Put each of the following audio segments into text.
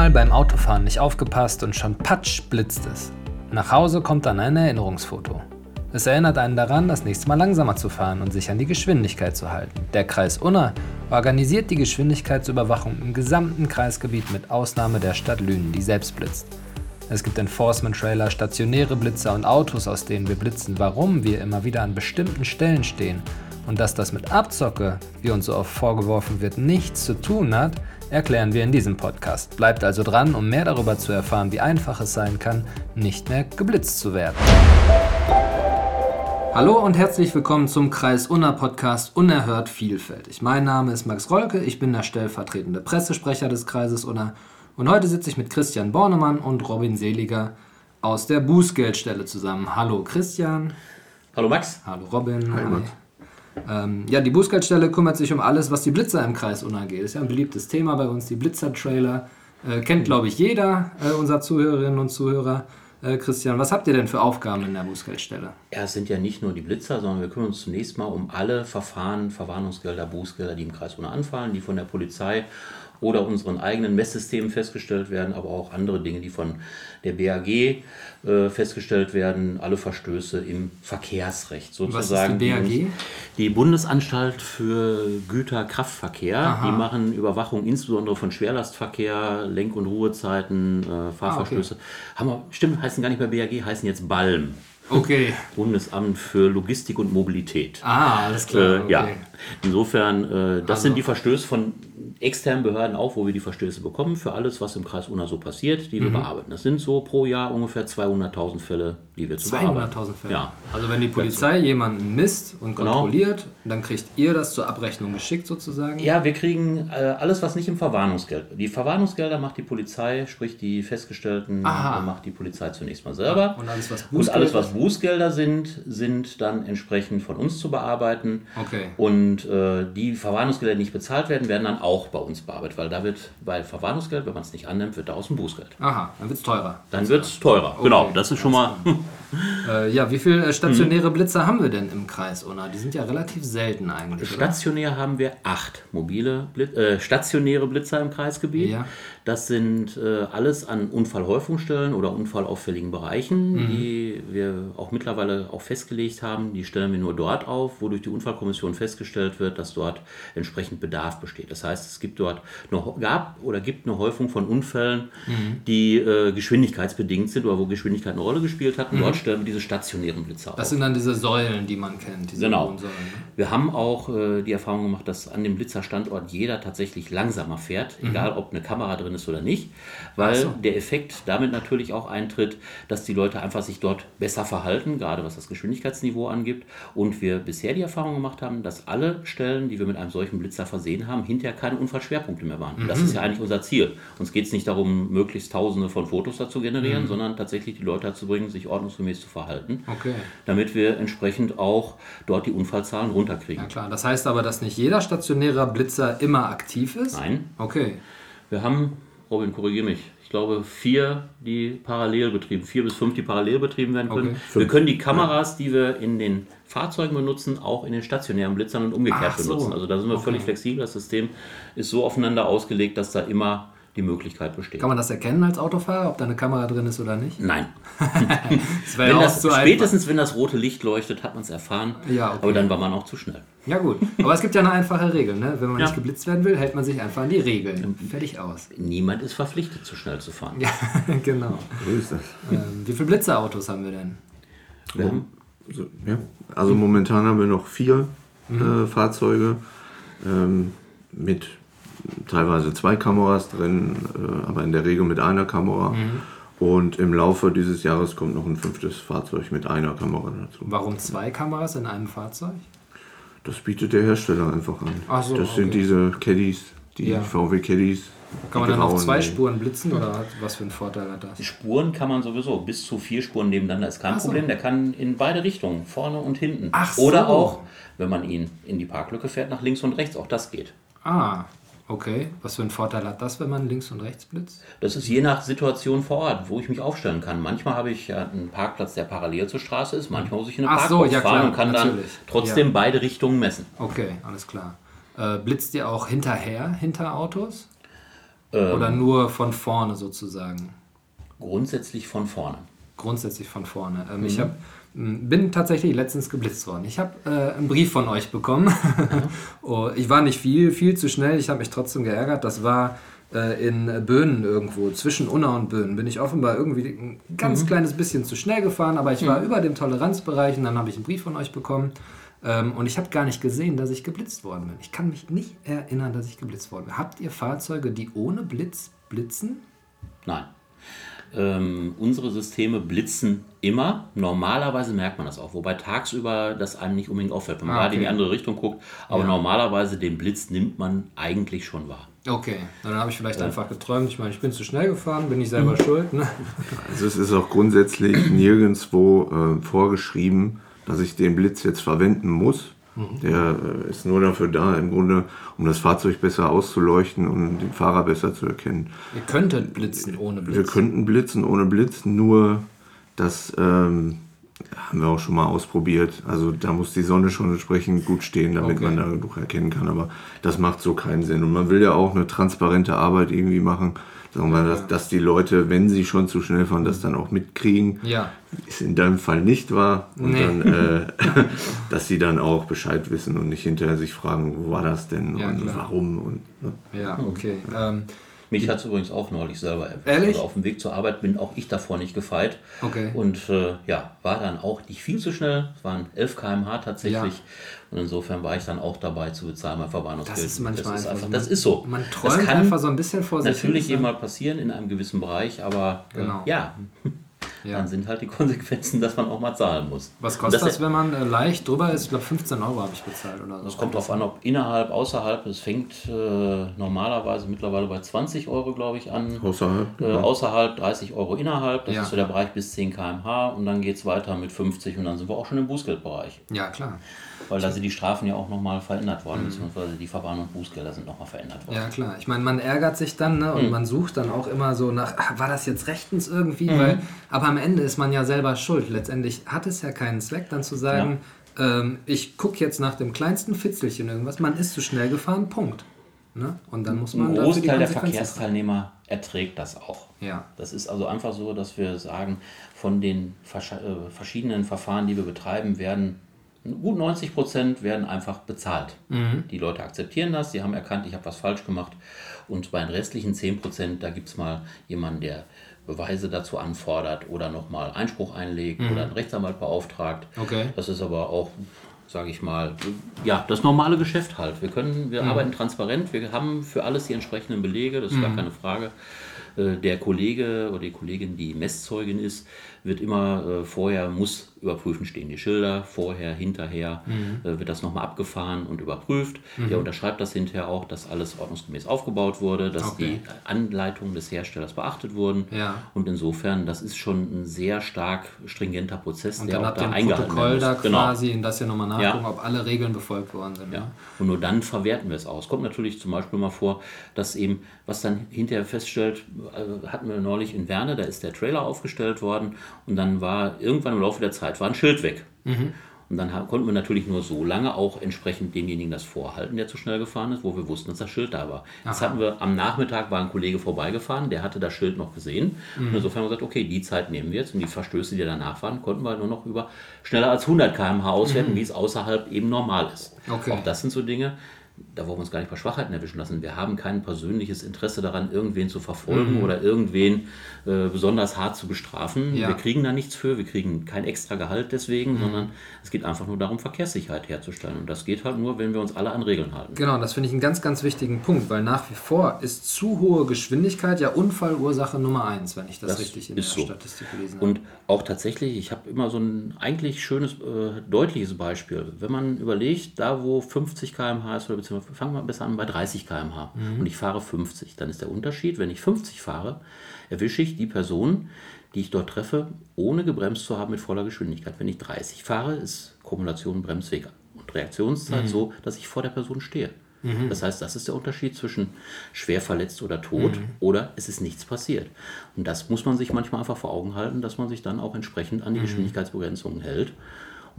Einmal beim Autofahren nicht aufgepasst und schon patsch blitzt es. Nach Hause kommt dann ein Erinnerungsfoto. Es erinnert einen daran, das nächste Mal langsamer zu fahren und sich an die Geschwindigkeit zu halten. Der Kreis Unna organisiert die Geschwindigkeitsüberwachung im gesamten Kreisgebiet mit Ausnahme der Stadt Lünen, die selbst blitzt. Es gibt Enforcement-Trailer, stationäre Blitzer und Autos, aus denen wir blitzen. Warum wir immer wieder an bestimmten Stellen stehen und dass das mit Abzocke, wie uns so oft vorgeworfen wird, nichts zu tun hat, erklären wir in diesem Podcast. Bleibt also dran, um mehr darüber zu erfahren, wie einfach es sein kann, nicht mehr geblitzt zu werden. Hallo und herzlich willkommen zum Kreis Unna Podcast Unerhört Vielfältig. Mein Name ist Max Rolke, ich bin der stellvertretende Pressesprecher des Kreises Unna und heute sitze ich mit Christian Bornemann und Robin Seliger aus der Bußgeldstelle zusammen. Hallo Christian. Hallo Max. Hallo Robin. Hi, Max. Ähm, ja, die Bußgeldstelle kümmert sich um alles, was die Blitzer im Kreis Unna geht. Ist ja ein beliebtes Thema bei uns, die Blitzer-Trailer. Äh, kennt, glaube ich, jeder äh, unserer Zuhörerinnen und Zuhörer. Äh, Christian, was habt ihr denn für Aufgaben in der Bußgeldstelle? Ja, es sind ja nicht nur die Blitzer, sondern wir kümmern uns zunächst mal um alle Verfahren, Verwarnungsgelder, Bußgelder, die im Kreis Unna anfallen, die von der Polizei oder unseren eigenen Messsystemen festgestellt werden, aber auch andere Dinge, die von der BAG äh, festgestellt werden, alle Verstöße im Verkehrsrecht sozusagen. Was ist die BAG? Die, Bundesanstalt für Güterkraftverkehr, die machen Überwachung insbesondere von Schwerlastverkehr, Lenk- und Ruhezeiten, äh, Fahrverstöße. Ah, okay. Wir, stimmt, heißen gar nicht mehr BAG, heißen jetzt BALM. Okay. Bundesamt für Logistik und Mobilität. Ah, alles klar. Äh, okay. Ja. Insofern, äh, das also. sind die Verstöße von externen Behörden auch, wo wir die Verstöße bekommen, für alles, was im Kreis Unna so passiert, die wir mhm. bearbeiten. Das sind so pro Jahr ungefähr 200.000 Fälle, die wir zu 200.000 Fälle? Ja. Also wenn die Polizei so. jemanden misst und genau. kontrolliert, genau. dann kriegt ihr das zur Abrechnung geschickt sozusagen? Ja, wir kriegen äh, alles, was nicht im Verwarnungsgeld. Die Verwarnungsgelder macht die Polizei, sprich die festgestellten Aha. macht die Polizei zunächst mal selber. Und alles, was Bußgelder, und alles, was Bußgelder sind, sind dann entsprechend von uns zu bearbeiten. Okay. Und äh, die Verwarnungsgelder, die nicht bezahlt werden, werden dann auch bei uns bearbeitet, weil da wird, weil Verwarnungsgeld, wenn man es nicht annimmt, wird daraus ein Bußgeld. Aha, dann wird es teurer. Dann wird es teurer, okay. genau. Das ist schon mal. äh, ja, wie viele äh, stationäre hm. Blitzer haben wir denn im Kreis, Unna? Die sind ja relativ selten eigentlich. Stationär oder? haben wir acht mobile, Blitz, äh, stationäre Blitzer im Kreisgebiet. Ja. Das sind äh, alles an Unfallhäufungsstellen oder unfallauffälligen Bereichen, mhm. die wir auch mittlerweile auch festgelegt haben. Die stellen wir nur dort auf, wo durch die Unfallkommission festgestellt wird, dass dort entsprechend Bedarf besteht. Das heißt, es gibt dort noch gab oder gibt eine Häufung von Unfällen, mhm. die äh, geschwindigkeitsbedingt sind oder wo Geschwindigkeit eine Rolle gespielt hat. Und mhm. dort stellen wir diese stationären Blitzer auf. Das sind dann diese Säulen, die man kennt. genau. Ne? Wir haben auch äh, die Erfahrung gemacht, dass an dem Blitzerstandort jeder tatsächlich langsamer fährt, mhm. egal ob eine Kamera drin drin ist oder nicht, weil so. der Effekt damit natürlich auch eintritt, dass die Leute einfach sich dort besser verhalten, gerade was das Geschwindigkeitsniveau angibt. Und wir bisher die Erfahrung gemacht haben, dass alle Stellen, die wir mit einem solchen Blitzer versehen haben, hinterher keine Unfallschwerpunkte mehr waren. Mhm. Das ist ja eigentlich unser Ziel. Uns geht es nicht darum, möglichst Tausende von Fotos dazu generieren, mhm. sondern tatsächlich die Leute dazu bringen, sich ordnungsgemäß zu verhalten, okay. damit wir entsprechend auch dort die Unfallzahlen runterkriegen. Ja klar, das heißt aber, dass nicht jeder stationäre Blitzer immer aktiv ist? Nein. Okay. Wir haben, Robin, korrigiere mich, ich glaube vier, die parallel betrieben, vier bis fünf, die parallel betrieben werden können. Okay. Wir können die Kameras, die wir in den Fahrzeugen benutzen, auch in den stationären Blitzern und umgekehrt so. benutzen. Also da sind wir okay. völlig flexibel. Das System ist so aufeinander ausgelegt, dass da immer die Möglichkeit besteht. Kann man das erkennen als Autofahrer, ob da eine Kamera drin ist oder nicht? Nein. das wenn das, spätestens wenn das rote Licht leuchtet, hat man es erfahren. Ja, okay. Aber dann war man auch zu schnell. Ja gut, aber es gibt ja eine einfache Regel. Ne? Wenn man ja. nicht geblitzt werden will, hält man sich einfach an die Regeln. Fertig aus. Niemand ist verpflichtet, zu schnell zu fahren. Ja, genau. So ist das. Ähm, wie viele Blitzerautos haben wir denn? Wir haben, also, ja. also momentan haben wir noch vier mhm. äh, Fahrzeuge ähm, mit teilweise zwei Kameras drin, äh, aber in der Regel mit einer Kamera. Mhm. Und im Laufe dieses Jahres kommt noch ein fünftes Fahrzeug mit einer Kamera dazu. Warum zwei Kameras in einem Fahrzeug? Das bietet der Hersteller einfach an. Ach so, das okay. sind diese Caddies, die ja. VW Caddies. Kann man dann auf zwei Spuren blitzen oder was für einen Vorteil hat das? Die Spuren kann man sowieso bis zu vier Spuren nebeneinander ist kein Ach Problem. So. Der kann in beide Richtungen, vorne und hinten. Ach oder so. auch, wenn man ihn in die Parklücke fährt, nach links und rechts. Auch das geht. Ah, Okay, was für einen Vorteil hat das, wenn man links und rechts blitzt? Das ist je nach Situation vor Ort, wo ich mich aufstellen kann. Manchmal habe ich einen Parkplatz, der parallel zur Straße ist, manchmal muss ich in eine Ach Parkbox so, ja, fahren und kann natürlich. dann trotzdem ja. beide Richtungen messen. Okay, alles klar. Äh, blitzt ihr auch hinterher, hinter Autos? Ähm, Oder nur von vorne sozusagen? Grundsätzlich von vorne. Grundsätzlich von vorne. Ähm, mhm. Ich hab, bin tatsächlich letztens geblitzt worden. Ich habe äh, einen Brief von euch bekommen. Oh, ich war nicht viel, viel zu schnell. Ich habe mich trotzdem geärgert. Das war äh, in Böhnen irgendwo, zwischen Unna und Böhnen, bin ich offenbar irgendwie ein ganz mhm. kleines bisschen zu schnell gefahren, aber ich war mhm. über dem Toleranzbereich und dann habe ich einen Brief von euch bekommen. Ähm, und ich habe gar nicht gesehen, dass ich geblitzt worden bin. Ich kann mich nicht erinnern, dass ich geblitzt worden bin. Habt ihr Fahrzeuge, die ohne Blitz blitzen? Nein. Ähm, unsere Systeme blitzen immer. Normalerweise merkt man das auch, wobei tagsüber das einem nicht unbedingt auffällt, wenn man ah, gerade in die andere Richtung guckt. Aber ja. normalerweise den Blitz nimmt man eigentlich schon wahr. Okay, dann habe ich vielleicht ja. einfach geträumt. Ich meine, ich bin zu schnell gefahren, bin ich selber mhm. schuld. Ne? Also es ist auch grundsätzlich nirgendwo äh, vorgeschrieben, dass ich den Blitz jetzt verwenden muss. Der äh, ist nur dafür da, im Grunde, um das Fahrzeug besser auszuleuchten und den Fahrer besser zu erkennen. Wir könnten blitzen ohne Blitz. Wir könnten blitzen ohne Blitz, nur das ähm, haben wir auch schon mal ausprobiert. Also da muss die Sonne schon entsprechend gut stehen, damit okay. man da genug erkennen kann. Aber das macht so keinen Sinn. Und man will ja auch eine transparente Arbeit irgendwie machen. Sagen wir, dass, dass die Leute, wenn sie schon zu schnell fahren, das dann auch mitkriegen. Ja. Ist in deinem Fall nicht wahr. Und nee. dann, äh, dass sie dann auch Bescheid wissen und nicht hinterher sich fragen, wo war das denn ja, und klar. warum. Und, ne? Ja, okay. Ähm, mich hat es übrigens auch neulich selber erwischt. Ehrlich? Also auf dem Weg zur Arbeit bin auch ich davor nicht gefeit. Okay. Und äh, ja, war dann auch nicht viel zu schnell. Es waren 11 km/h tatsächlich. Ja. Und insofern war ich dann auch dabei zu bezahlen, mein Verwarnungsgeld. Das ist manchmal das ist einfach, das ist so. Man träumt das kann einfach so ein bisschen vor sich Natürlich eben mal passieren in einem gewissen Bereich, aber genau. äh, ja ja. dann sind halt die Konsequenzen, dass man auch mal zahlen muss. Was kostet das, das, wenn man äh, leicht drüber ist? Ich glaube 15 Euro habe ich bezahlt oder so. Das kommt darauf an, ob innerhalb, außerhalb. Es fängt äh, normalerweise mittlerweile bei 20 Euro, glaube ich, an. Außerhalb? Äh, außerhalb 30 Euro innerhalb. Das ja. ist so der Bereich bis 10 km/h und dann geht es weiter mit 50 und dann sind wir auch schon im Bußgeldbereich. Ja, klar. Weil da sind die Strafen ja auch nochmal verändert worden, mhm. beziehungsweise die Verwarnung und Bußgelder sind nochmal verändert worden. Ja, klar. Ich meine, man ärgert sich dann ne, und mhm. man sucht dann auch immer so nach, ach, war das jetzt rechtens irgendwie? Mhm. Weil, aber am Ende ist man ja selber schuld. Letztendlich hat es ja keinen Zweck, dann zu sagen, ja. ähm, ich gucke jetzt nach dem kleinsten Fitzelchen irgendwas, man ist zu schnell gefahren, Punkt. Ne? Und dann muss man. Ein Großteil der Verkehrsteilnehmer erträgt das auch. Ja. Das ist also einfach so, dass wir sagen, von den äh, verschiedenen Verfahren, die wir betreiben, werden gut 90 Prozent werden einfach bezahlt. Mhm. Die Leute akzeptieren das, sie haben erkannt, ich habe was falsch gemacht. Und bei den restlichen 10 Prozent, da gibt es mal jemanden, der Beweise dazu anfordert oder nochmal Einspruch einlegt mhm. oder einen Rechtsanwalt beauftragt. Okay. Das ist aber auch, sage ich mal, ja, das normale Geschäft halt. Wir können, wir mhm. arbeiten transparent, wir haben für alles die entsprechenden Belege, das ist gar mhm. keine Frage. Äh, der Kollege oder die Kollegin, die Messzeugin ist, wird immer äh, vorher, muss überprüfen, stehen die Schilder, vorher, hinterher mhm. äh, wird das nochmal abgefahren und überprüft. Mhm. Der unterschreibt das hinterher auch, dass alles ordnungsgemäß aufgebaut wurde, dass okay. die Anleitungen des Herstellers beachtet wurden. Ja. Und insofern, das ist schon ein sehr stark stringenter Prozess, und der auch da eingehalten Protokoll da genau. quasi, genau. in das ja nochmal nachgucken, ja. ob alle Regeln befolgt worden sind. Ja. Und nur dann verwerten wir es aus. Kommt natürlich zum Beispiel mal vor, dass eben, was dann hinterher feststellt, äh, hatten wir neulich in Werne, da ist der Trailer aufgestellt worden und dann war irgendwann im Laufe der Zeit war ein Schild weg. Mhm. Und dann konnten wir natürlich nur so lange auch entsprechend demjenigen das vorhalten, der zu schnell gefahren ist, wo wir wussten, dass das Schild da war. Aha. Jetzt hatten wir am Nachmittag war ein Kollege vorbeigefahren, der hatte das Schild noch gesehen. Mhm. Und insofern haben wir gesagt, okay, die Zeit nehmen wir jetzt. Und die Verstöße, die danach waren, konnten wir nur noch über schneller als 100 km/h auswerten, mhm. wie es außerhalb eben normal ist. Okay. Auch das sind so Dinge, da wollen wir uns gar nicht bei Schwachheiten erwischen lassen. Wir haben kein persönliches Interesse daran, irgendwen zu verfolgen mhm. oder irgendwen äh, besonders hart zu bestrafen. Ja. Wir kriegen da nichts für, wir kriegen kein extra Gehalt deswegen, mhm. sondern es geht einfach nur darum, Verkehrssicherheit herzustellen. Und das geht halt nur, wenn wir uns alle an Regeln halten. Genau, das finde ich einen ganz, ganz wichtigen Punkt, weil nach wie vor ist zu hohe Geschwindigkeit ja Unfallursache Nummer eins, wenn ich das, das richtig in der so. Statistik gelesen habe. Und auch tatsächlich, ich habe immer so ein eigentlich schönes, äh, deutliches Beispiel. Wenn man überlegt, da wo 50 km/h ist oder beziehungsweise fangen wir besser an bei 30 km/h mhm. und ich fahre 50. Dann ist der Unterschied, wenn ich 50 fahre, erwische ich die Person, die ich dort treffe, ohne gebremst zu haben mit voller Geschwindigkeit. Wenn ich 30 fahre, ist Kumulation Bremsweg und Reaktionszeit mhm. so, dass ich vor der Person stehe. Mhm. Das heißt, das ist der Unterschied zwischen schwer verletzt oder tot mhm. oder es ist nichts passiert. Und das muss man sich manchmal einfach vor Augen halten, dass man sich dann auch entsprechend an die mhm. Geschwindigkeitsbegrenzungen hält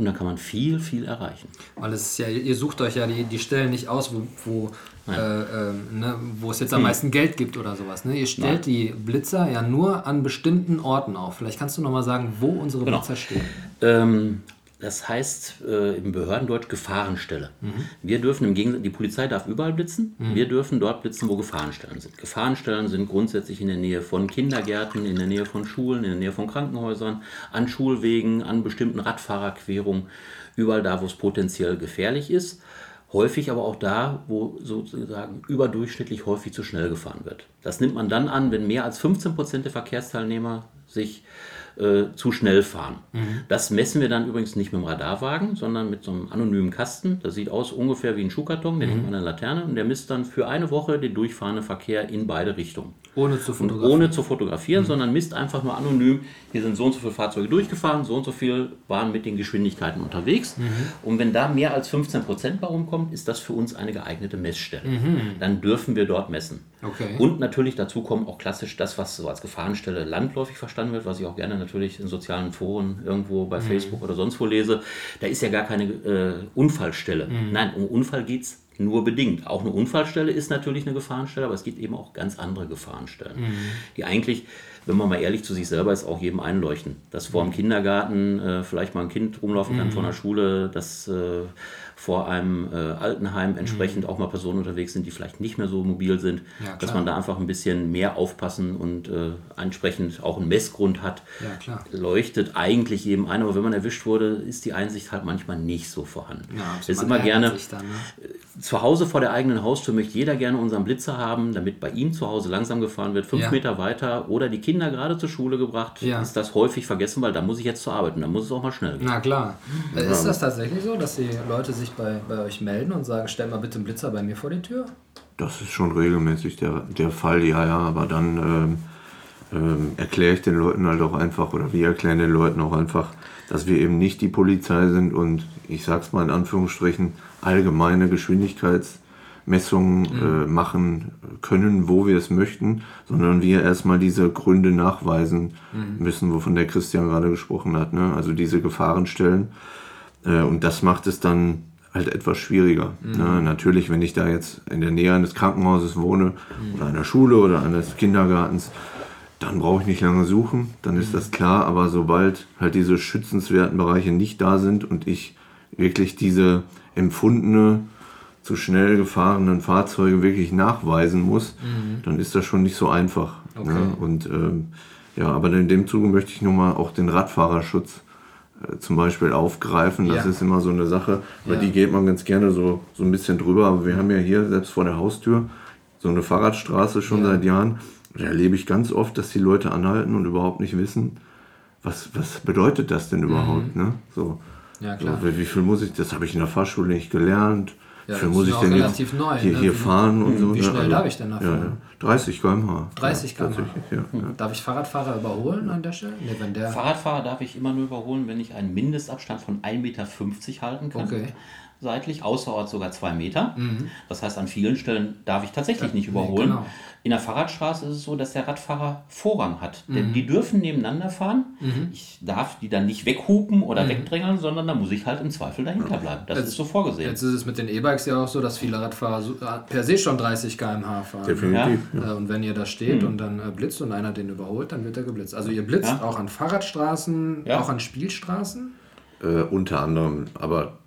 und dann kann man viel, viel erreichen. Weil es ist ja, ihr sucht euch ja die, die Stellen nicht aus, wo, wo, äh, äh, ne, wo es jetzt am hm. meisten Geld gibt oder sowas. Ne? Ihr stellt Nein. die Blitzer ja nur an bestimmten Orten auf. Vielleicht kannst du noch mal sagen, wo unsere genau. Blitzer stehen. Ähm, das heißt äh, im Behördendeutsch Gefahrenstelle. Mhm. Wir dürfen im Gegensatz, die Polizei darf überall blitzen, mhm. wir dürfen dort blitzen, wo Gefahrenstellen sind. Gefahrenstellen sind grundsätzlich in der Nähe von Kindergärten, in der Nähe von Schulen, in der Nähe von Krankenhäusern, an Schulwegen, an bestimmten Radfahrerquerungen, überall da, wo es potenziell gefährlich ist. Häufig aber auch da, wo sozusagen überdurchschnittlich häufig zu schnell gefahren wird. Das nimmt man dann an, wenn mehr als 15 Prozent der Verkehrsteilnehmer sich äh, zu schnell fahren. Mhm. Das messen wir dann übrigens nicht mit dem Radarwagen, sondern mit so einem anonymen Kasten. Das sieht aus ungefähr wie ein Schuhkarton, den mhm. hängt an der Laterne und der misst dann für eine Woche den durchfahrenden Verkehr in beide Richtungen. Ohne zu fotografieren. ohne zu fotografieren, mhm. sondern misst einfach nur anonym, hier sind so und so viele Fahrzeuge durchgefahren, so und so viel waren mit den Geschwindigkeiten unterwegs. Mhm. Und wenn da mehr als 15 Prozent bei rumkommt, ist das für uns eine geeignete Messstelle. Mhm. Dann dürfen wir dort messen. Okay. Und natürlich dazu kommen auch klassisch das, was so als Gefahrenstelle landläufig verstanden wird, was ich auch gerne natürlich in sozialen Foren irgendwo bei mhm. Facebook oder sonst wo lese. Da ist ja gar keine äh, Unfallstelle. Mhm. Nein, um Unfall geht es nur bedingt. Auch eine Unfallstelle ist natürlich eine Gefahrenstelle, aber es gibt eben auch ganz andere Gefahrenstellen, mhm. die eigentlich, wenn man mal ehrlich zu sich selber ist, auch jedem einleuchten. Dass vor dem Kindergarten äh, vielleicht mal ein Kind rumlaufen kann mhm. vor einer Schule, dass äh, vor einem äh, Altenheim entsprechend mhm. auch mal Personen unterwegs sind, die vielleicht nicht mehr so mobil sind, ja, dass man da einfach ein bisschen mehr aufpassen und äh, entsprechend auch einen Messgrund hat, ja, leuchtet eigentlich jedem ein. Aber wenn man erwischt wurde, ist die Einsicht halt manchmal nicht so vorhanden. Ja, es ist immer gerne dann, ne? Äh, zu Hause vor der eigenen Haustür möchte jeder gerne unseren Blitzer haben, damit bei ihm zu Hause langsam gefahren wird, fünf Meter weiter oder die Kinder gerade zur Schule gebracht, ist das häufig vergessen, weil da muss ich jetzt zur Arbeit und da muss es auch mal schnell gehen. Na klar. Ist das tatsächlich so, dass die Leute sich bei, bei euch melden und sagen, stell mal bitte einen Blitzer bei mir vor die Tür? Das ist schon regelmäßig der, der Fall, ja, ja, aber dann ähm, ähm, erkläre ich den Leuten halt auch einfach, oder wir erklären den Leuten auch einfach, dass wir eben nicht die Polizei sind und ich sag's mal in Anführungsstrichen, allgemeine Geschwindigkeitsmessungen mhm. äh, machen können, wo wir es möchten, sondern wir erstmal diese Gründe nachweisen mhm. müssen, wovon der Christian gerade gesprochen hat. Ne? Also diese Gefahrenstellen. Äh, und das macht es dann halt etwas schwieriger. Mhm. Ne? Natürlich, wenn ich da jetzt in der Nähe eines Krankenhauses wohne mhm. oder einer Schule oder eines Kindergartens, dann brauche ich nicht lange suchen, dann ist mhm. das klar. Aber sobald halt diese schützenswerten Bereiche nicht da sind und ich wirklich diese empfundene, zu schnell gefahrenen Fahrzeuge wirklich nachweisen muss, mhm. dann ist das schon nicht so einfach. Ne? Okay. Ne? Und ähm, ja, aber in dem Zuge möchte ich nochmal auch den Radfahrerschutz zum Beispiel aufgreifen. Das ja. ist immer so eine Sache, über ja. die geht man ganz gerne so, so ein bisschen drüber. Aber wir haben ja hier selbst vor der Haustür so eine Fahrradstraße schon ja. seit Jahren. Da erlebe ich ganz oft, dass die Leute anhalten und überhaupt nicht wissen, was, was bedeutet das denn überhaupt. Mhm. Ne? So, ja, klar. So, wie viel muss ich, das habe ich in der Fahrschule nicht gelernt. Ja, Für muss ich denn jetzt neu, hier, ne? hier fahren und so. Wie ne? schnell also, darf ich denn da fahren? Ja, 30 km/h. 30 km/h. Hm. Darf ich Fahrradfahrer überholen an der Stelle? Nee, wenn der Fahrradfahrer darf ich immer nur überholen, wenn ich einen Mindestabstand von 1,50 Meter halten kann. Okay seitlich, außerorts sogar zwei Meter. Mhm. Das heißt, an vielen Stellen darf ich tatsächlich nicht überholen. Genau. In der Fahrradstraße ist es so, dass der Radfahrer Vorrang hat. Mhm. Denn die dürfen nebeneinander fahren. Mhm. Ich darf die dann nicht weghupen oder mhm. wegdrängeln, sondern da muss ich halt im Zweifel dahinter bleiben. Das jetzt, ist so vorgesehen. Jetzt ist es mit den E-Bikes ja auch so, dass viele Radfahrer äh, per se schon 30 km/h fahren. Definitiv. Ja. Äh, und wenn ihr da steht mhm. und dann äh, blitzt und einer den überholt, dann wird er geblitzt. Also ihr blitzt ja. auch an Fahrradstraßen, ja. auch an Spielstraßen? Äh, unter anderem, aber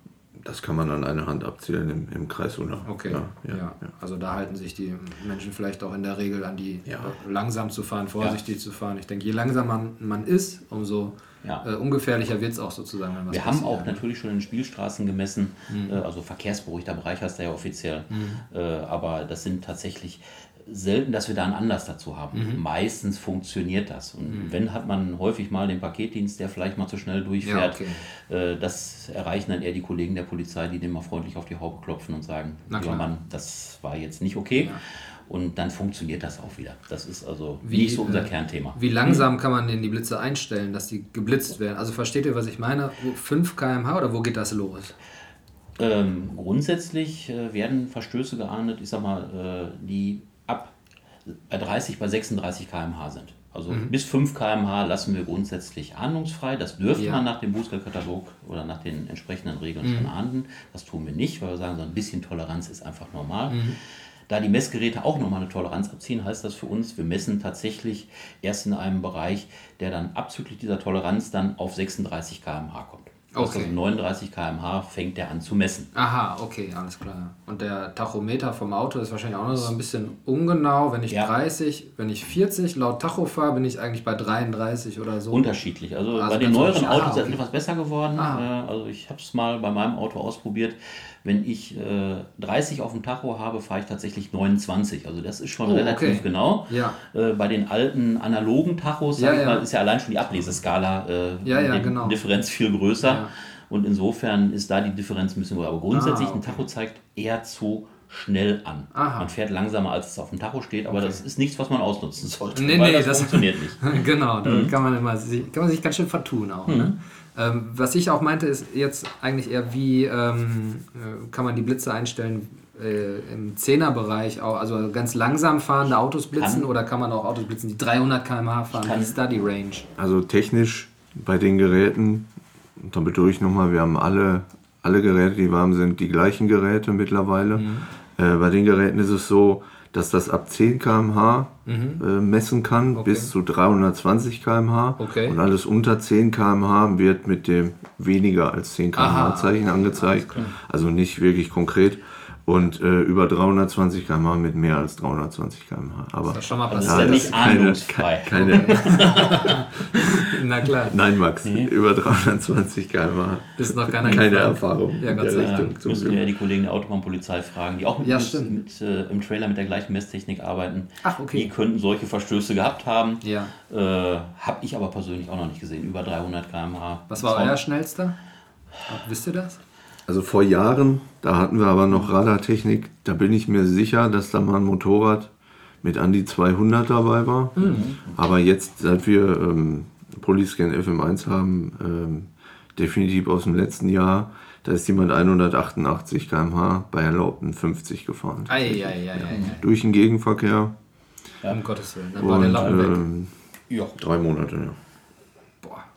das kann man an einer Hand abzählen im, im Kreis Unna. Okay. Ja, ja, ja, Also da halten sich die Menschen vielleicht auch in der Regel an die langsam zu fahren, vorsichtig zu fahren. Ich denke, je langsamer man, man ist, umso äh, ungefährlicher wird es auch sozusagen. Wir haben auch ne? natürlich schon in Spielstraßen gemessen, mhm. äh, also verkehrsberuhigter Bereich heißt der ja offiziell, mhm. äh, aber das sind tatsächlich selten, dass wir da einen Anlass dazu haben. Mhm. Meistens funktioniert das. Und mhm. wenn hat man häufig mal den Paketdienst, der vielleicht mal zu schnell durchfährt. Ja, okay. äh, das erreichen dann eher die Kollegen der Polizei, die dem mal freundlich auf die Haube klopfen und sagen, lieber Mann, das war jetzt nicht okay. Ja. Und dann funktioniert das auch wieder. Das ist also wie, nicht so unser äh, Kernthema. Wie langsam kann man denn die Blitze einstellen, dass die geblitzt werden? Also versteht ihr, was ich meine? 5 km/h oder wo geht das los? Ähm, grundsätzlich äh, werden Verstöße geahndet, ich sag mal, äh, die ab bei 30, bei 36 km/h sind. Also mhm. bis 5 km/h lassen wir grundsätzlich ahndungsfrei. Das dürfte ja. man nach dem Bußgeldkatalog oder nach den entsprechenden Regeln mhm. schon ahnden. Das tun wir nicht, weil wir sagen, so ein bisschen Toleranz ist einfach normal. Mhm. Da die Messgeräte auch nochmal eine Toleranz abziehen, heißt das für uns, wir messen tatsächlich erst in einem Bereich, der dann abzüglich dieser Toleranz dann auf 36 km/h kommt. Okay. Also 39 km/h fängt der an zu messen. Aha, okay, alles klar. Und der Tachometer vom Auto ist wahrscheinlich auch noch so ein bisschen ungenau. Wenn ich ja. 30, wenn ich 40 laut Tacho fahre, bin ich eigentlich bei 33 oder so. Unterschiedlich. Also, also bei den neueren Autos ist es okay. etwas besser geworden. Ah. Äh, also ich habe es mal bei meinem Auto ausprobiert. Wenn ich äh, 30 auf dem Tacho habe, fahre ich tatsächlich 29. Also das ist schon oh, relativ okay. genau. Ja. Äh, bei den alten analogen Tachos ja, ja. Mal, ist ja allein schon die Ableseskala äh, ja, ja, genau. Differenz viel größer. Und insofern ist da die Differenz ein bisschen größer. Aber grundsätzlich, ah, okay. ein Tacho zeigt eher zu schnell an. Aha. Man fährt langsamer, als es auf dem Tacho steht, aber okay. das ist nichts, was man ausnutzen sollte. Nee, nee, das, das funktioniert nicht. genau, da mhm. kann, man immer, kann man sich ganz schön vertun auch. Mhm. Ne? Ähm, was ich auch meinte, ist jetzt eigentlich eher, wie ähm, äh, kann man die Blitze einstellen äh, im Zehnerbereich, auch, also ganz langsam fahrende Autos blitzen kann. oder kann man auch Autos blitzen, die 300 km/h fahren? Wie ist da die Range? Also technisch bei den Geräten, und da betone ich nochmal, wir haben alle, alle Geräte, die warm sind, die gleichen Geräte mittlerweile. Mhm. Äh, bei den Geräten ist es so, dass das ab 10 km/h mhm. äh, messen kann okay. bis zu 320 km/h. Okay. Und alles unter 10 km/h wird mit dem weniger als 10 km/h Zeichen angezeigt. Also nicht wirklich konkret und äh, über 320 km/h mit mehr als 320 km/h. Aber das ist schon mal passiert. Das ist ja nicht keine, keine, keine Na klar. Nein, Max, mhm. über 320 km/h. Ist noch keine gefahren. Erfahrung. Ja, Gott sei Dank. Ja, müssen wir ja die Kollegen der Autobahnpolizei fragen, die auch mit, ja, mit äh, im Trailer mit der gleichen Messtechnik arbeiten. Ach, okay. Die könnten solche Verstöße gehabt haben. Ja. Äh, Habe ich aber persönlich auch noch nicht gesehen. Über 300 km/h. Was war euer schnellster? Wisst ihr das? Also vor Jahren, da hatten wir aber noch Radartechnik, da bin ich mir sicher, dass da mal ein Motorrad mit an die 200 dabei war. Mhm. Aber jetzt, seit wir ähm, Polyscan FM1 haben, ähm, definitiv aus dem letzten Jahr, da ist jemand 188 km/h bei erlaubten 50 gefahren. Ei, ei, ei, ja. Durch den Gegenverkehr. Ja, um Gottes Willen. Dann war der Lappen weg. Ähm, ja. Drei Monate, ja.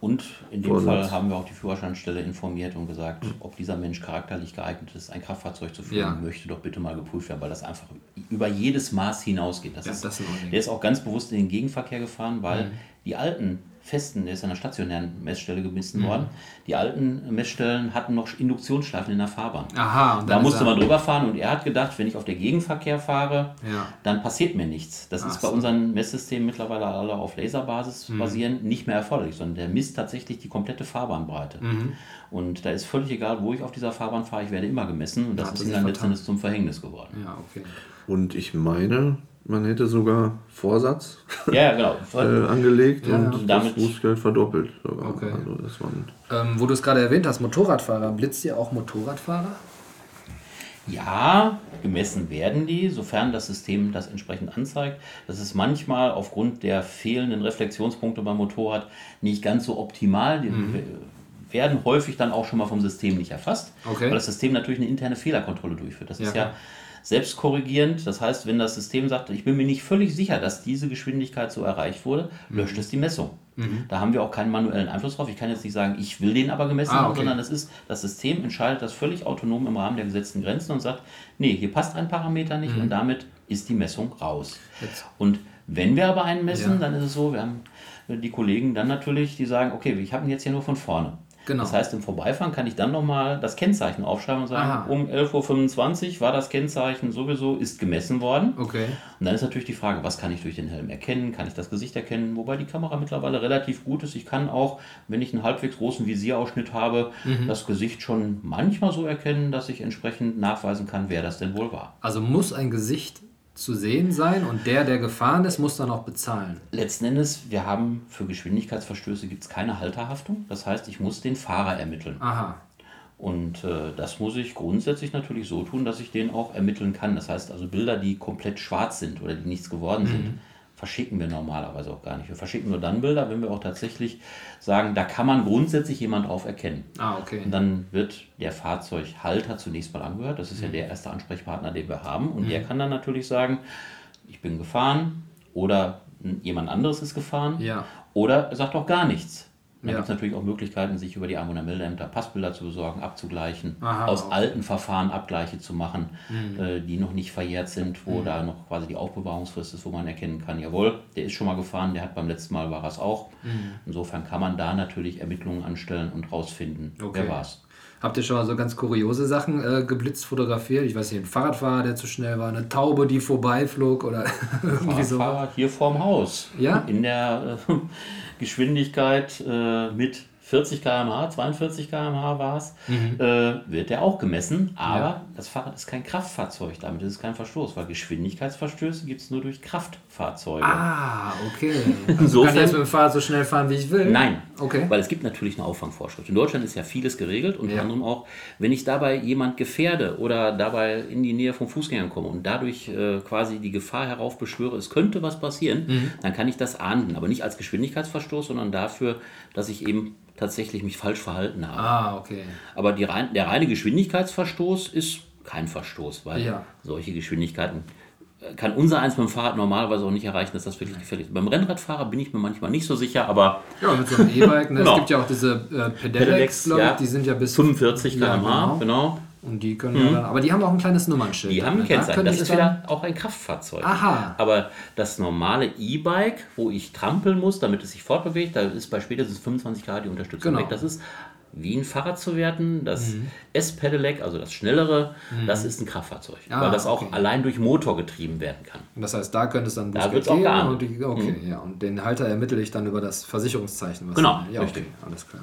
Und in dem Vorsatz. Fall haben wir auch die Führerscheinstelle informiert und gesagt, mhm. ob dieser Mensch charakterlich geeignet ist, ein Kraftfahrzeug zu führen, ja. möchte doch bitte mal geprüft werden, weil das einfach über jedes Maß hinausgeht. Das ja, ist, das der ist auch ganz bewusst in den Gegenverkehr gefahren, weil mhm. Die alten festen, der ist an einer stationären Messstelle gemessen mhm. worden. Die alten Messstellen hatten noch Induktionsschleifen in der Fahrbahn. Aha, da musste man drüber fahren und er hat gedacht, wenn ich auf der Gegenverkehr fahre, ja. dann passiert mir nichts. Das Ach ist bei so. unseren Messsystemen mittlerweile alle auf Laserbasis mhm. basieren nicht mehr erforderlich, sondern der misst tatsächlich die komplette Fahrbahnbreite. Mhm. Und da ist völlig egal, wo ich auf dieser Fahrbahn fahre, ich werde immer gemessen und das ist ihm dann letztendlich zum Verhängnis geworden. Ja, okay. Und ich meine, man hätte sogar Vorsatz ja, genau. äh, angelegt ja, und damit das Bußgeld verdoppelt. Sogar. Okay. Also das ähm, wo du es gerade erwähnt hast, Motorradfahrer, blitzt ihr auch Motorradfahrer? Ja, gemessen werden die, sofern das System das entsprechend anzeigt. Das ist manchmal aufgrund der fehlenden Reflexionspunkte beim Motorrad nicht ganz so optimal. Die mhm. werden häufig dann auch schon mal vom System nicht erfasst, okay. weil das System natürlich eine interne Fehlerkontrolle durchführt. Das ja. ist ja selbstkorrigierend. Das heißt, wenn das System sagt, ich bin mir nicht völlig sicher, dass diese Geschwindigkeit so erreicht wurde, löscht mhm. es die Messung. Mhm. Da haben wir auch keinen manuellen Einfluss drauf. Ich kann jetzt nicht sagen, ich will den aber gemessen ah, haben, sondern es ist, das System entscheidet das völlig autonom im Rahmen der gesetzten Grenzen und sagt, nee, hier passt ein Parameter nicht mhm. und damit ist die Messung raus. Jetzt. Und wenn wir aber einen messen, ja. dann ist es so, wir haben die Kollegen dann natürlich, die sagen, okay, ich habe ihn jetzt hier nur von vorne. Genau. Das heißt, im Vorbeifahren kann ich dann nochmal das Kennzeichen aufschreiben und sagen, Aha. um 11.25 Uhr war das Kennzeichen sowieso, ist gemessen worden. Okay. Und dann ist natürlich die Frage, was kann ich durch den Helm erkennen? Kann ich das Gesicht erkennen? Wobei die Kamera mittlerweile relativ gut ist. Ich kann auch, wenn ich einen halbwegs großen Visierausschnitt habe, mhm. das Gesicht schon manchmal so erkennen, dass ich entsprechend nachweisen kann, wer das denn wohl war. Also muss ein Gesicht zu sehen sein und der, der gefahren ist, muss dann auch bezahlen. Letzten Endes, wir haben für Geschwindigkeitsverstöße gibt es keine Halterhaftung. Das heißt, ich muss den Fahrer ermitteln. Aha. Und äh, das muss ich grundsätzlich natürlich so tun, dass ich den auch ermitteln kann. Das heißt also Bilder, die komplett schwarz sind oder die nichts geworden mhm. sind, verschicken wir normalerweise auch gar nicht. Wir verschicken nur dann Bilder, wenn wir auch tatsächlich sagen, da kann man grundsätzlich jemand drauf erkennen. Ah, okay. Und dann wird der Fahrzeughalter zunächst mal angehört. Das ist mhm. ja der erste Ansprechpartner, den wir haben. Und mhm. der kann dann natürlich sagen, ich bin gefahren oder jemand anderes ist gefahren. Ja. Oder er sagt auch gar nichts. Dann Ja. gibt es natürlich auch Möglichkeiten, sich über die Einwohnermeldeämter Passbilder zu besorgen, abzugleichen, Aha, aus okay. Mhm. alten Verfahren Abgleiche zu machen, äh, die noch nicht verjährt sind, wo da noch quasi die Aufbewahrungsfrist ist, wo man erkennen kann, jawohl, der ist schon mal gefahren, der hat beim letzten Mal war es auch. Mhm. Insofern kann man da natürlich Ermittlungen anstellen und rausfinden, Okay. wer war es. Habt ihr schon mal so ganz kuriose Sachen äh, geblitzt fotografiert? Ich weiß nicht, ein Fahrradfahrer, der zu schnell war, eine Taube, die vorbeiflog oder irgendwie so. Fahrrad hier vorm Haus. Ja? In der äh, Geschwindigkeit äh, mit 40 km/h, 42 km/h war es, äh, wird der auch gemessen. Aber Mhm. Ja. das Fahrrad ist kein Kraftfahrzeug, damit ist es kein Verstoß, weil Geschwindigkeitsverstöße gibt es nur durch Kraftfahrzeuge. Ah, okay. Also Insofern- kann ich jetzt mit dem Fahrrad so schnell fahren, wie ich will? Nein, Okay. weil es gibt natürlich eine Auffangvorschrift. In Deutschland ist ja vieles geregelt, unter Ja. anderem auch, wenn ich dabei jemand gefährde oder dabei in die Nähe von Fußgängern komme und dadurch äh, quasi die Gefahr heraufbeschwöre, es könnte was passieren, Mhm. dann kann ich das ahnden. Aber nicht als Geschwindigkeitsverstoß, sondern dafür, dass ich eben tatsächlich mich falsch verhalten habe. Ah, okay. Aber die der reine Geschwindigkeitsverstoß ist kein Verstoß, weil Ja. solche Geschwindigkeiten äh, kann unser eins mit dem Fahrrad normalerweise auch nicht erreichen, dass das wirklich gefährlich ist. Beim Rennradfahrer bin ich mir manchmal nicht so sicher, aber Ja, mit so einem E-Bike, ne? Genau. es gibt ja auch diese äh, Pedelecs, Pedelecs, glaube ich, ja. die sind ja bis 45 Ja, km/h, genau. genau. Und die können ja dann, aber die haben auch ein kleines Nummernschild. Die haben ein ne? Da Kennzeichen. Das ist wieder auch ein Kraftfahrzeug. Aha. Aber das normale E-Bike, wo ich trampeln muss, damit es sich fortbewegt, da ist bei spätestens 25 Grad die Unterstützung Genau. weg. Das ist wie ein Fahrrad zu werten. Das Mhm. S-Pedelec, also das schnellere, das ist ein Kraftfahrzeug. Ah, weil das auch okay. allein durch Motor getrieben werden kann. Und Das heißt, da könnte es dann Da wird's auch die, Okay, ja. Und den Halter ermittle ich dann über das Versicherungszeichen. Was Genau, ja, richtig. okay, alles klar.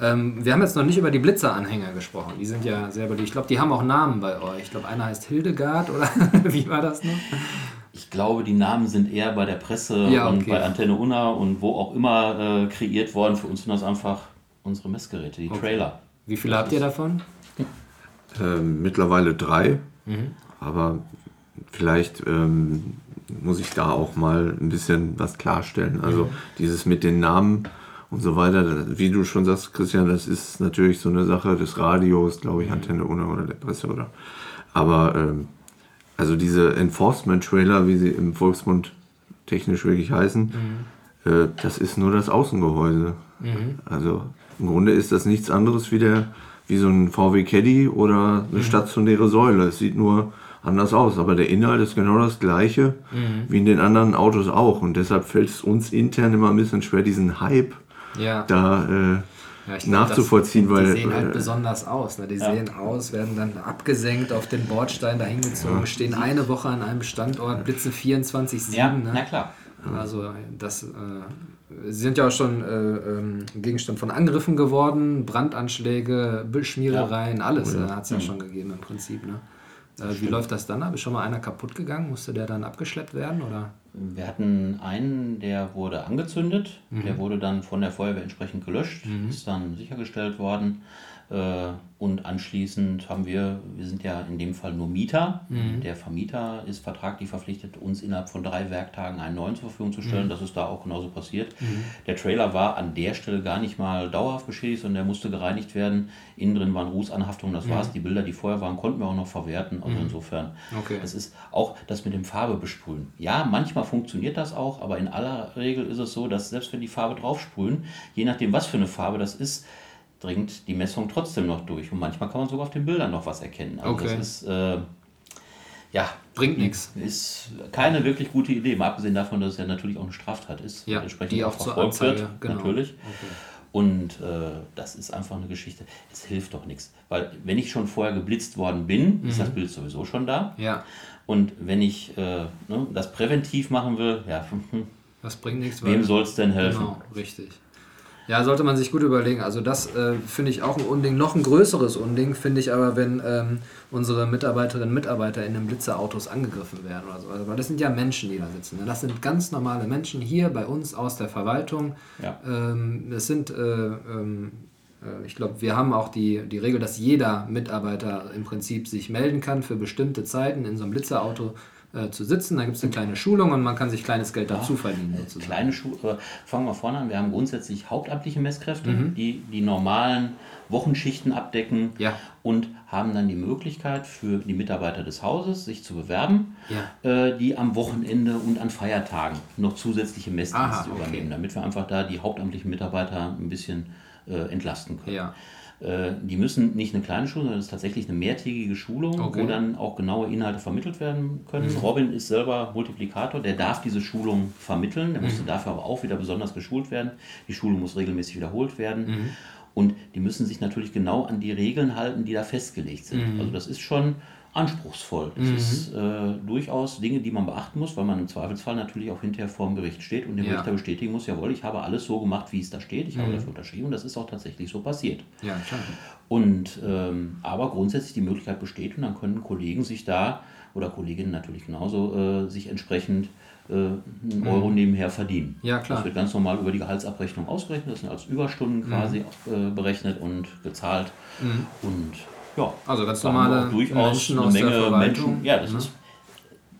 Ähm, wir haben jetzt noch nicht über die Blitzer-Anhänger gesprochen. Die sind ja sehr beliebt. Ich glaube, die haben auch Namen bei euch. Ich glaube, einer heißt Hildegard oder wie war das noch? Ich glaube, die Namen sind eher bei der Presse Ja, und okay. bei Antenne Unna und wo auch immer äh, kreiert worden. Für uns sind das einfach unsere Messgeräte, die Trailer. Wie viele habt ihr davon? Ähm, mittlerweile drei, Mhm. aber vielleicht ähm, muss ich da auch mal ein bisschen was klarstellen. Also Mhm. dieses mit den Namen und so weiter, wie du schon sagst, Christian, das ist natürlich so eine Sache des Radios, glaube Mhm. ich, Antenne Una oder der Presse oder. Aber ähm, also diese Enforcement-Trailer, wie sie im Volksmund technisch wirklich heißen, Mhm. äh, das ist nur das Außengehäuse. Also im Grunde ist das nichts anderes wie der wie so ein VW Caddy oder eine stationäre Säule. Es sieht nur anders aus, aber der Inhalt ist genau das gleiche wie in den anderen Autos auch. Und deshalb fällt es uns intern immer ein bisschen schwer, diesen Hype Ja. da äh, Ja, glaub, nachzuvollziehen, das, weil Die sehen halt äh, besonders aus. Ne? Die sehen aus, werden dann abgesenkt auf den Bordstein dahingezogen, stehen eine Woche an einem Standort, blitzen 24-7. Ja, ne? na klar. Also das äh, sie sind ja auch schon äh, ähm, Gegenstand von Angriffen geworden, Brandanschläge, Beschmierereien, alles äh, hat es ja schon gegeben im Prinzip. Ne? Äh, wie läuft das dann ab? Ist schon mal einer kaputt gegangen? Musste der dann abgeschleppt werden? Oder? Wir hatten einen, der wurde angezündet, Mhm. der wurde dann von der Feuerwehr entsprechend gelöscht, ist dann sichergestellt worden. Äh, und anschließend haben wir, wir sind ja in dem Fall nur Mieter. Mhm. Der Vermieter ist vertraglich verpflichtet, uns innerhalb von drei Werktagen einen neuen zur Verfügung zu stellen. Mhm. Das ist da auch genauso passiert. Der Trailer war an der Stelle gar nicht mal dauerhaft beschädigt, sondern der musste gereinigt werden. Innen drin waren Rußanhaftungen, das war's. Die Bilder, die vorher waren, konnten wir auch noch verwerten. Also insofern, Okay. es ist auch das mit dem Farbe besprühen. Ja, manchmal funktioniert das auch, aber in aller Regel ist es so, dass selbst wenn die Farbe draufsprühen, je nachdem, was für eine Farbe das ist, dringt die Messung trotzdem noch durch. Und manchmal kann man sogar auf den Bildern noch was erkennen. Also Okay. das ist, äh, ja, Bringt nichts. ist keine wirklich gute Idee. Mal abgesehen davon, dass es ja natürlich auch eine Straftat ist. Ja, entsprechend die auch zur verfolgt Anzeige, wird, genau. natürlich. Und äh, das ist einfach eine Geschichte. Es hilft doch nichts. Weil wenn ich schon vorher geblitzt worden bin, ist das Bild sowieso schon da. Ja, Und wenn ich äh, ne, das präventiv machen will, ja, das bringt nichts. wem soll es denn helfen? Genau, richtig. Ja, sollte man sich gut überlegen. Also das äh, finde ich auch ein Unding. Noch ein größeres Unding finde ich aber, wenn ähm, unsere Mitarbeiterinnen und Mitarbeiter in den Blitzerautos angegriffen werden oder so. Also, weil das sind ja Menschen, die da sitzen. Ne? Das sind ganz normale Menschen hier bei uns aus der Verwaltung. Ja. Ähm, das sind, äh, ähm, äh, ich glaube, wir haben auch die, die Regel, dass jeder Mitarbeiter im Prinzip sich melden kann für bestimmte Zeiten in so einem Blitzerauto äh, zu sitzen. Da gibt es eine kleine Schulung und man kann sich kleines Geld dazu verdienen. Sozusagen. Kleine Schulung, äh, fangen wir vorne an. Wir haben grundsätzlich hauptamtliche Messkräfte, mhm. die die normalen Wochenschichten abdecken ja. und haben dann die Möglichkeit für die Mitarbeiter des Hauses, sich zu bewerben, ja. äh, die am Wochenende und an Feiertagen noch zusätzliche Messdienste okay. übernehmen, damit wir einfach da die hauptamtlichen Mitarbeiter ein bisschen äh, entlasten können. Äh, die müssen nicht eine kleine Schulung, sondern es ist tatsächlich eine mehrtägige Schulung, okay. wo dann auch genaue Inhalte vermittelt werden können. Mhm. Robin ist selber Multiplikator, der darf diese Schulung vermitteln, der mhm. musste dafür aber auch wieder besonders geschult werden. Die Schulung muss regelmäßig wiederholt werden. Mhm. Und die müssen sich natürlich genau an die Regeln halten, die da festgelegt sind. Mhm. Also das ist schon anspruchsvoll. Es mhm. ist äh, durchaus Dinge, die man beachten muss, weil man im Zweifelsfall natürlich auch hinterher vor dem Gericht steht und dem ja. Richter bestätigen muss, jawohl, ich habe alles so gemacht, wie es da steht, ich mhm. habe dafür unterschrieben und das ist auch tatsächlich so passiert. Ja, klar. Und ähm, aber grundsätzlich die Möglichkeit besteht und dann können Kollegen sich da oder Kolleginnen natürlich genauso äh, sich entsprechend äh, einen Euro mhm. nebenher verdienen. Ja, klar. Das wird ganz normal über die Gehaltsabrechnung ausgerechnet, das sind als Überstunden mhm. quasi äh, berechnet und gezahlt. Mhm. Und ja, also ganz normale durchaus Menschen eine Menge Menschen. Ja, das ne? ist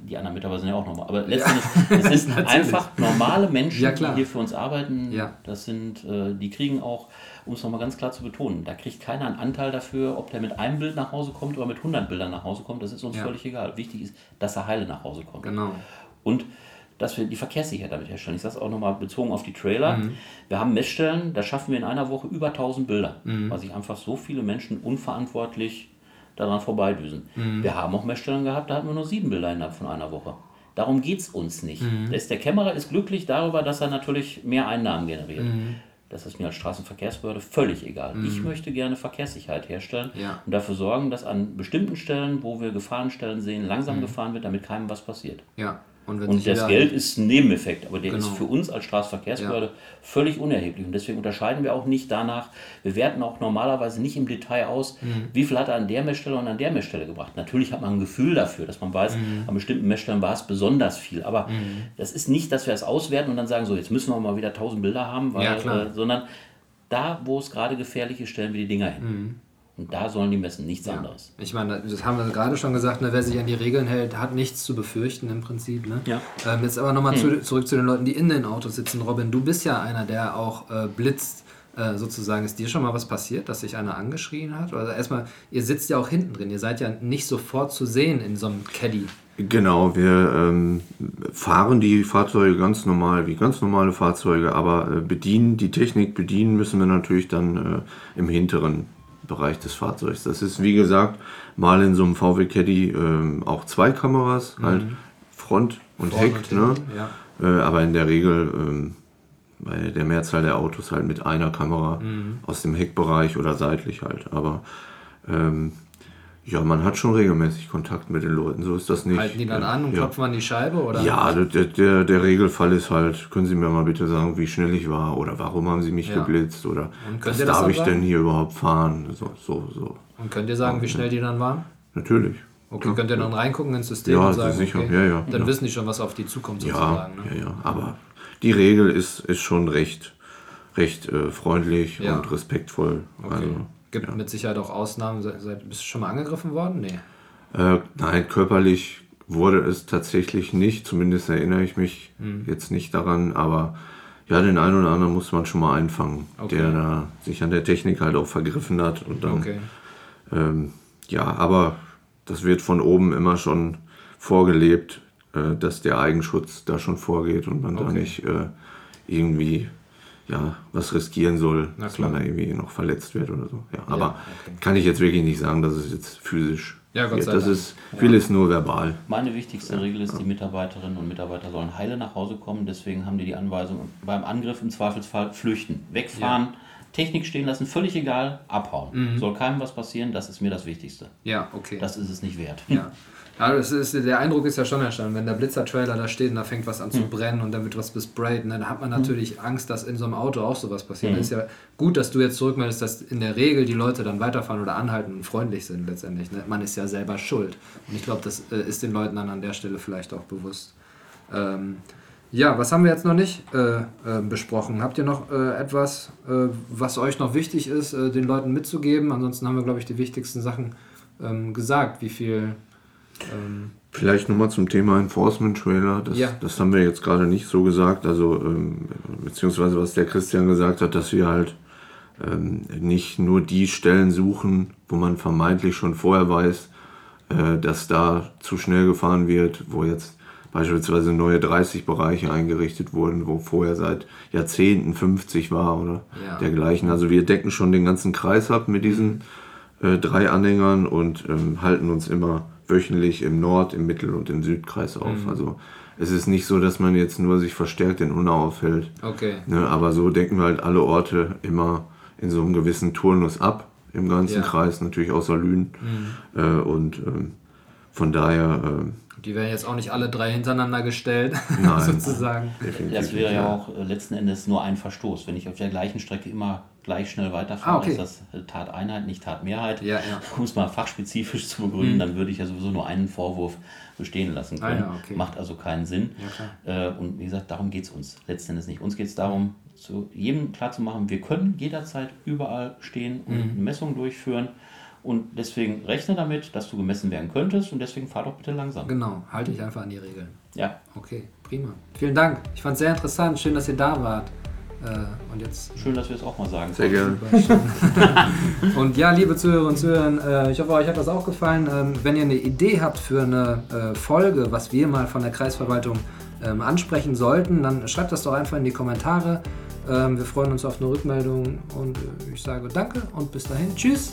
die anderen Mitarbeiter sind ja auch normal. Aber letztendlich, ja. es ist einfach normale Menschen, ja, die hier für uns arbeiten. Ja. Das sind, äh, die kriegen auch, um es nochmal ganz klar zu betonen, da kriegt keiner einen Anteil dafür, ob der mit einem Bild nach Hause kommt oder mit 100 Bildern nach Hause kommt. Das ist uns völlig egal. Wichtig ist, dass er heile nach Hause kommt. Genau. Und dass wir die Verkehrssicherheit damit herstellen. Ich sage es auch nochmal bezogen auf die Trailer. Mhm. Wir haben Messstellen, da schaffen wir in einer Woche über 1000 Bilder, mhm. weil sich einfach so viele Menschen unverantwortlich daran vorbeidüsen. Mhm. Wir haben auch Messstellen gehabt, da hatten wir nur sieben Bilder innerhalb von einer Woche. Darum geht es uns nicht. Mhm. Der Kämmerer ist glücklich darüber, dass er natürlich mehr Einnahmen generiert. Mhm. Das ist mir als Straßenverkehrsbehörde völlig egal. Mhm. Ich möchte gerne Verkehrssicherheit herstellen ja. und dafür sorgen, dass an bestimmten Stellen, wo wir Gefahrenstellen sehen, langsam mhm. gefahren wird, damit keinem was passiert. Ja. Und, und das Geld ist ein Nebeneffekt, aber der genau. ist für uns als Straßenverkehrsbehörde ja. völlig unerheblich. Und deswegen unterscheiden wir auch nicht danach, wir werten auch normalerweise nicht im Detail aus, mhm. wie viel hat er an der Messstelle und an der Messstelle gebracht. Natürlich hat man ein Gefühl dafür, dass man weiß, mhm. an bestimmten Messstellen war es besonders viel. Aber mhm. das ist nicht, dass wir es auswerten und dann sagen, so jetzt müssen wir mal wieder 1000 Bilder haben, weil, ja, äh, sondern da, wo es gerade gefährlich ist, stellen wir die Dinger hin. Und da sollen die messen, nichts ja. anderes. Ich meine, das haben wir gerade schon gesagt, ne, wer sich an die Regeln hält, hat nichts zu befürchten im Prinzip. Ne? Ja. Ähm, jetzt aber nochmal hm. zu, zurück zu den Leuten, die in den Autos sitzen. Robin, du bist ja einer, der auch äh, blitzt. Äh, sozusagen, ist dir schon mal was passiert, dass sich einer angeschrien hat? Also erstmal, ihr sitzt ja auch hinten drin, ihr seid ja nicht sofort zu sehen in so einem Caddy. Genau, wir ähm, fahren die Fahrzeuge ganz normal, wie ganz normale Fahrzeuge, aber äh, bedienen, die Technik bedienen müssen wir natürlich dann äh, im hinteren Bereich des Fahrzeugs. Das ist wie gesagt mal in so einem VW Caddy äh, auch zwei Kameras, mhm. halt Front und Vorne Heck, ne? Ja. Äh, aber in der Regel äh, bei der Mehrzahl der Autos halt mit einer Kamera mhm. aus dem Heckbereich oder seitlich halt. Aber ähm, ja, man hat schon regelmäßig Kontakt mit den Leuten, so ist das nicht. Halten die dann an und ja. klopfen an die Scheibe? Oder? Ja, der, der, der Regelfall ist halt, können Sie mir mal bitte sagen, wie schnell ich war oder warum haben Sie mich ja. geblitzt oder was darf ich sagen? denn hier überhaupt fahren? So, so, so. Und könnt ihr sagen, wie schnell die dann waren? Natürlich. Okay, könnt ihr dann reingucken ins System ja, und sagen, sicher. Okay, ja, ja, dann ja. wissen die schon, was auf die zukommt sozusagen. Ja, ne? ja, ja. aber die Regel ist, ist schon recht, recht äh, freundlich und respektvoll. Okay. Also, Gibt mit Sicherheit auch Ausnahmen. Bist du schon mal angegriffen worden? Nee. Äh, nein, körperlich wurde es tatsächlich nicht. Zumindest erinnere ich mich mhm. jetzt nicht daran. Aber ja, den einen oder anderen muss man schon mal einfangen, okay. der da sich an der Technik halt auch vergriffen hat. Und dann, okay. ähm, ja, aber das wird von oben immer schon vorgelebt, äh, dass der Eigenschutz da schon vorgeht und man okay. da nicht äh, irgendwie ja, was riskieren soll, dass man da irgendwie noch verletzt wird oder so. Ja, aber okay. kann ich jetzt wirklich nicht sagen, dass es jetzt physisch ja, Gott sei das Dank. ist vieles ja. nur verbal. Meine wichtigste Regel ist, die Mitarbeiterinnen und Mitarbeiter sollen heile nach Hause kommen. Deswegen haben die die Anweisung, beim Angriff im Zweifelsfall flüchten, wegfahren, ja. Technik stehen lassen, völlig egal, abhauen. Mhm. Soll keinem was passieren, das ist mir das Wichtigste. Ja, okay. Das ist es nicht wert. Ja. Ja, das ist, der Eindruck ist ja schon entstanden, wenn der Blitzer-Trailer da steht und da fängt was an zu mhm. brennen und dann wird was besprayt, ne, dann hat man natürlich mhm. Angst, dass in so einem Auto auch sowas passiert. Mhm. ist ja gut, dass du jetzt zurückmeldest, dass in der Regel die Leute dann weiterfahren oder anhalten und freundlich sind letztendlich. Ne? Man ist ja selber schuld. Und ich glaube, das äh, ist den Leuten dann an der Stelle vielleicht auch bewusst. Ähm, ja, was haben wir jetzt noch nicht äh, äh, besprochen? Habt ihr noch äh, etwas, äh, was euch noch wichtig ist, äh, den Leuten mitzugeben? Ansonsten haben wir, glaube ich, die wichtigsten Sachen ähm, gesagt. Wie viel ähm, Vielleicht nochmal zum Thema Enforcement-Trailer. Das, ja. das haben wir jetzt gerade nicht so gesagt. Also, ähm, beziehungsweise was der Christian gesagt hat, dass wir halt ähm, nicht nur die Stellen suchen, wo man vermeintlich schon vorher weiß, äh, dass da zu schnell gefahren wird, wo jetzt beispielsweise neue 30-Bereiche eingerichtet wurden, wo vorher seit Jahrzehnten 50 war oder ja. dergleichen. Also wir decken schon den ganzen Kreis ab mit diesen äh, drei Anhängern und ähm, halten uns immer wöchentlich im Nord-, im Mittel- und im Südkreis auf. Mhm. Also es ist nicht so, dass man jetzt nur sich verstärkt in Unau aufhält. Okay. Ne, aber so decken wir halt alle Orte immer in so einem gewissen Turnus ab, im ganzen ja. Kreis, natürlich außer Lünen. Mhm. Äh, und ähm, von daher. Äh, die werden jetzt auch nicht alle drei hintereinander gestellt, Nein, sozusagen. Das wäre ja auch letzten Endes nur ein Verstoß. Wenn ich auf der gleichen Strecke immer gleich schnell weiterfahre, ah, okay. ist das äh, Tateinheit, nicht Tatmehrheit. Ja, ja. Um es mal fachspezifisch zu begründen, mhm. dann würde ich ja sowieso nur einen Vorwurf bestehen lassen können. Ah, ja, okay. Macht also keinen Sinn. Ja, äh, und wie gesagt, darum geht es uns letzten Endes nicht. Uns geht es darum, zu jedem klarzumachen, wir können jederzeit überall stehen und mhm. Messungen durchführen. Und deswegen rechne damit, dass du gemessen werden könntest und deswegen fahr doch bitte langsam. Genau, halte ich einfach an die Regeln. Ja. Okay, prima. Vielen Dank. Ich fand es sehr interessant. Schön, dass ihr da wart. Äh, und jetzt, Schön, dass wir es auch mal sagen. Sehr gerne. und ja, liebe Zuhörer und Zuhörer, äh, ich hoffe, euch hat das auch gefallen. Ähm, wenn ihr eine Idee habt für eine äh, Folge, was wir mal von der Kreisverwaltung ähm, ansprechen sollten, dann schreibt das doch einfach in die Kommentare. Ähm, wir freuen uns auf eine Rückmeldung und ich sage danke und bis dahin. Tschüss.